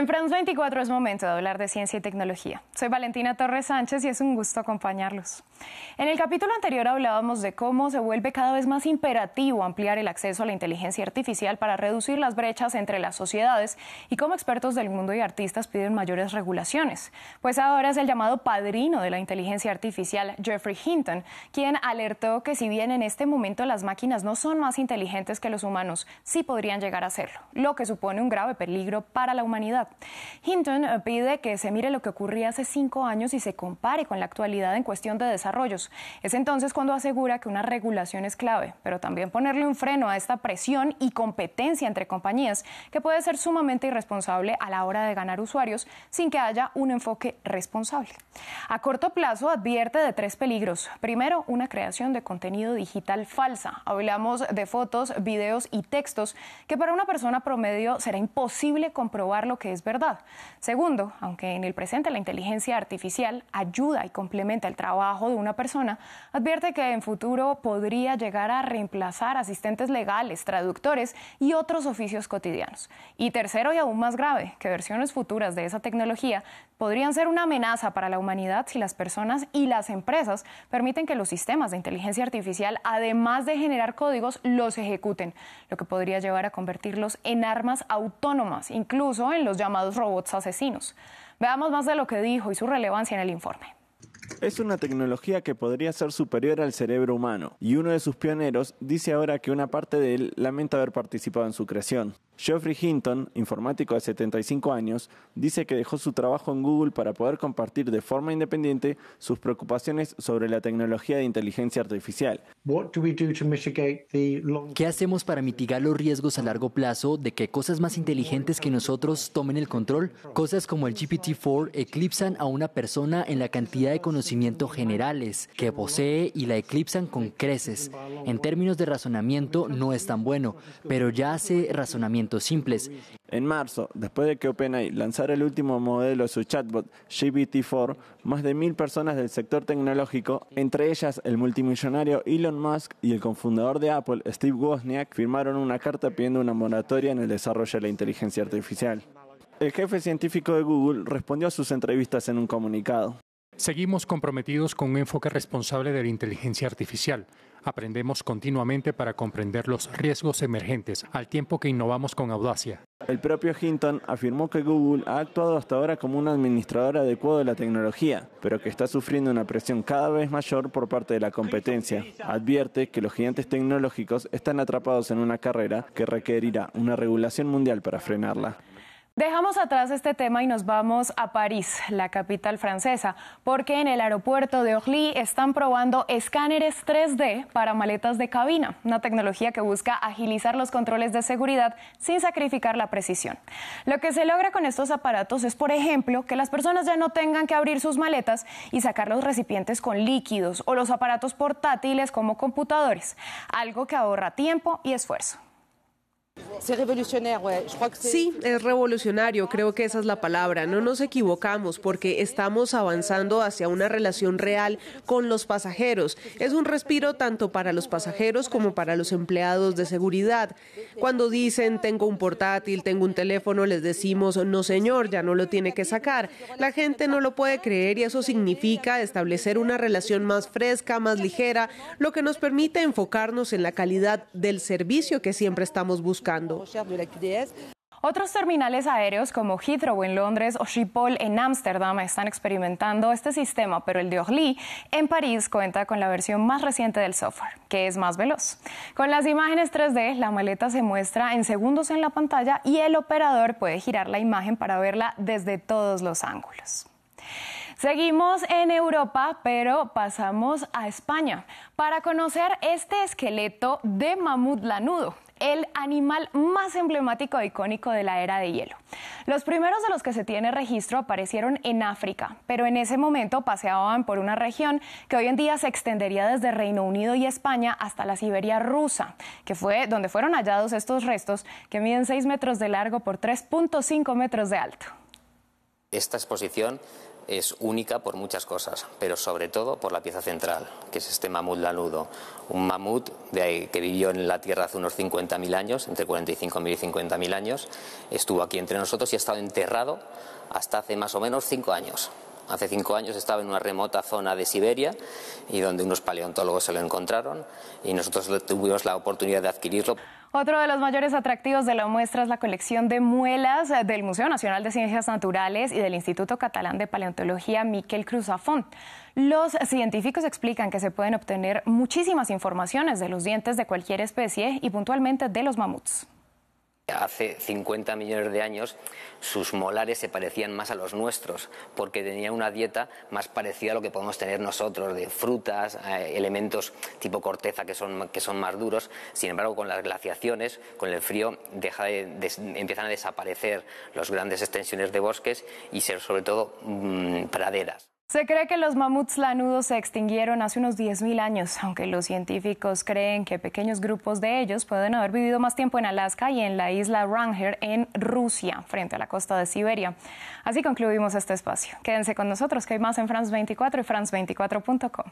En France 24 es momento de hablar de ciencia y tecnología. Soy Valentina Torres Sánchez y es un gusto acompañarlos. En el capítulo anterior hablábamos de cómo se vuelve cada vez más imperativo ampliar el acceso a la inteligencia artificial para reducir las brechas entre las sociedades y cómo expertos del mundo y artistas piden mayores regulaciones. Pues ahora es el llamado padrino de la inteligencia artificial, Jeffrey Hinton, quien alertó que si bien en este momento las máquinas no son más inteligentes que los humanos, sí podrían llegar a serlo, lo que supone un grave peligro para la humanidad. Hinton eh, pide que se mire lo que ocurría hace cinco años y se compare con la actualidad en cuestión de desarrollos. Es entonces cuando asegura que una regulación es clave, pero también ponerle un freno a esta presión y competencia entre compañías que puede ser sumamente irresponsable a la hora de ganar usuarios sin que haya un enfoque responsable. A corto plazo advierte de tres peligros. Primero, una creación de contenido digital falsa. Hablamos de fotos, videos y textos que para una persona promedio será imposible comprobar lo que es verdad. Segundo, aunque en el presente la inteligencia artificial ayuda y complementa el trabajo de una persona, advierte que en futuro podría llegar a reemplazar asistentes legales, traductores y otros oficios cotidianos. Y tercero y aún más grave, que versiones futuras de esa tecnología podrían ser una amenaza para la humanidad si las personas y las empresas permiten que los sistemas de inteligencia artificial, además de generar códigos, los ejecuten, lo que podría llevar a convertirlos en armas autónomas, incluso en los llamados robots asesinos. Veamos más de lo que dijo y su relevancia en el informe. Es una tecnología que podría ser superior al cerebro humano, y uno de sus pioneros dice ahora que una parte de él lamenta haber participado en su creación. Geoffrey Hinton, informático de 75 años, dice que dejó su trabajo en Google para poder compartir de forma independiente sus preocupaciones sobre la tecnología de inteligencia artificial. ¿Qué hacemos para mitigar los riesgos a largo plazo de que cosas más inteligentes que nosotros tomen el control? Cosas como el GPT-4 eclipsan a una persona en la cantidad de conocimiento generales que posee y la eclipsan con creces. En términos de razonamiento no es tan bueno, pero ya hace razonamiento simples. En marzo, después de que OpenAI lanzara el último modelo de su chatbot GPT-4, más de mil personas del sector tecnológico, entre ellas el multimillonario Elon Musk y el cofundador de Apple, Steve Wozniak, firmaron una carta pidiendo una moratoria en el desarrollo de la inteligencia artificial. El jefe científico de Google respondió a sus entrevistas en un comunicado. Seguimos comprometidos con un enfoque responsable de la inteligencia artificial. Aprendemos continuamente para comprender los riesgos emergentes, al tiempo que innovamos con audacia. El propio Hinton afirmó que Google ha actuado hasta ahora como un administrador adecuado de la tecnología, pero que está sufriendo una presión cada vez mayor por parte de la competencia. Advierte que los gigantes tecnológicos están atrapados en una carrera que requerirá una regulación mundial para frenarla. Dejamos atrás este tema y nos vamos a París, la capital francesa, porque en el aeropuerto de Orly están probando escáneres 3D para maletas de cabina, una tecnología que busca agilizar los controles de seguridad sin sacrificar la precisión. Lo que se logra con estos aparatos es, por ejemplo, que las personas ya no tengan que abrir sus maletas y sacar los recipientes con líquidos o los aparatos portátiles como computadores, algo que ahorra tiempo y esfuerzo. Sí, es revolucionario, creo que esa es la palabra. No nos equivocamos porque estamos avanzando hacia una relación real con los pasajeros. Es un respiro tanto para los pasajeros como para los empleados de seguridad. Cuando dicen tengo un portátil, tengo un teléfono, les decimos no señor, ya no lo tiene que sacar. La gente no lo puede creer y eso significa establecer una relación más fresca, más ligera, lo que nos permite enfocarnos en la calidad del servicio que siempre estamos buscando. Otros terminales aéreos como Heathrow en Londres o Schiphol en Ámsterdam están experimentando este sistema, pero el de Orly en París cuenta con la versión más reciente del software, que es más veloz. Con las imágenes 3D, la maleta se muestra en segundos en la pantalla y el operador puede girar la imagen para verla desde todos los ángulos. Seguimos en Europa, pero pasamos a España para conocer este esqueleto de mamut lanudo el animal más emblemático e icónico de la era de hielo. Los primeros de los que se tiene registro aparecieron en África, pero en ese momento paseaban por una región que hoy en día se extendería desde Reino Unido y España hasta la Siberia rusa, que fue donde fueron hallados estos restos que miden 6 metros de largo por 3.5 metros de alto. Esta exposición es única por muchas cosas, pero sobre todo por la pieza central, que es este mamut lanudo. Un mamut de, que vivió en la Tierra hace unos 50.000 años, entre 45.000 y 50.000 años, estuvo aquí entre nosotros y ha estado enterrado hasta hace más o menos cinco años. Hace cinco años estaba en una remota zona de Siberia y donde unos paleontólogos se lo encontraron y nosotros tuvimos la oportunidad de adquirirlo. Otro de los mayores atractivos de la muestra es la colección de muelas del Museo Nacional de Ciencias Naturales y del Instituto Catalán de Paleontología Miquel Cruzafont. Los científicos explican que se pueden obtener muchísimas informaciones de los dientes de cualquier especie y puntualmente de los mamuts. Hace 50 millones de años sus molares se parecían más a los nuestros porque tenía una dieta más parecida a lo que podemos tener nosotros de frutas, eh, elementos tipo corteza que son, que son más duros. Sin embargo, con las glaciaciones, con el frío, empiezan a desaparecer las grandes extensiones de bosques y ser sobre todo mm, praderas. Se cree que los mamuts lanudos se extinguieron hace unos 10.000 años, aunque los científicos creen que pequeños grupos de ellos pueden haber vivido más tiempo en Alaska y en la isla Ranger en Rusia, frente a la costa de Siberia. Así concluimos este espacio. Quédense con nosotros, que hay más en France 24 y France24.com.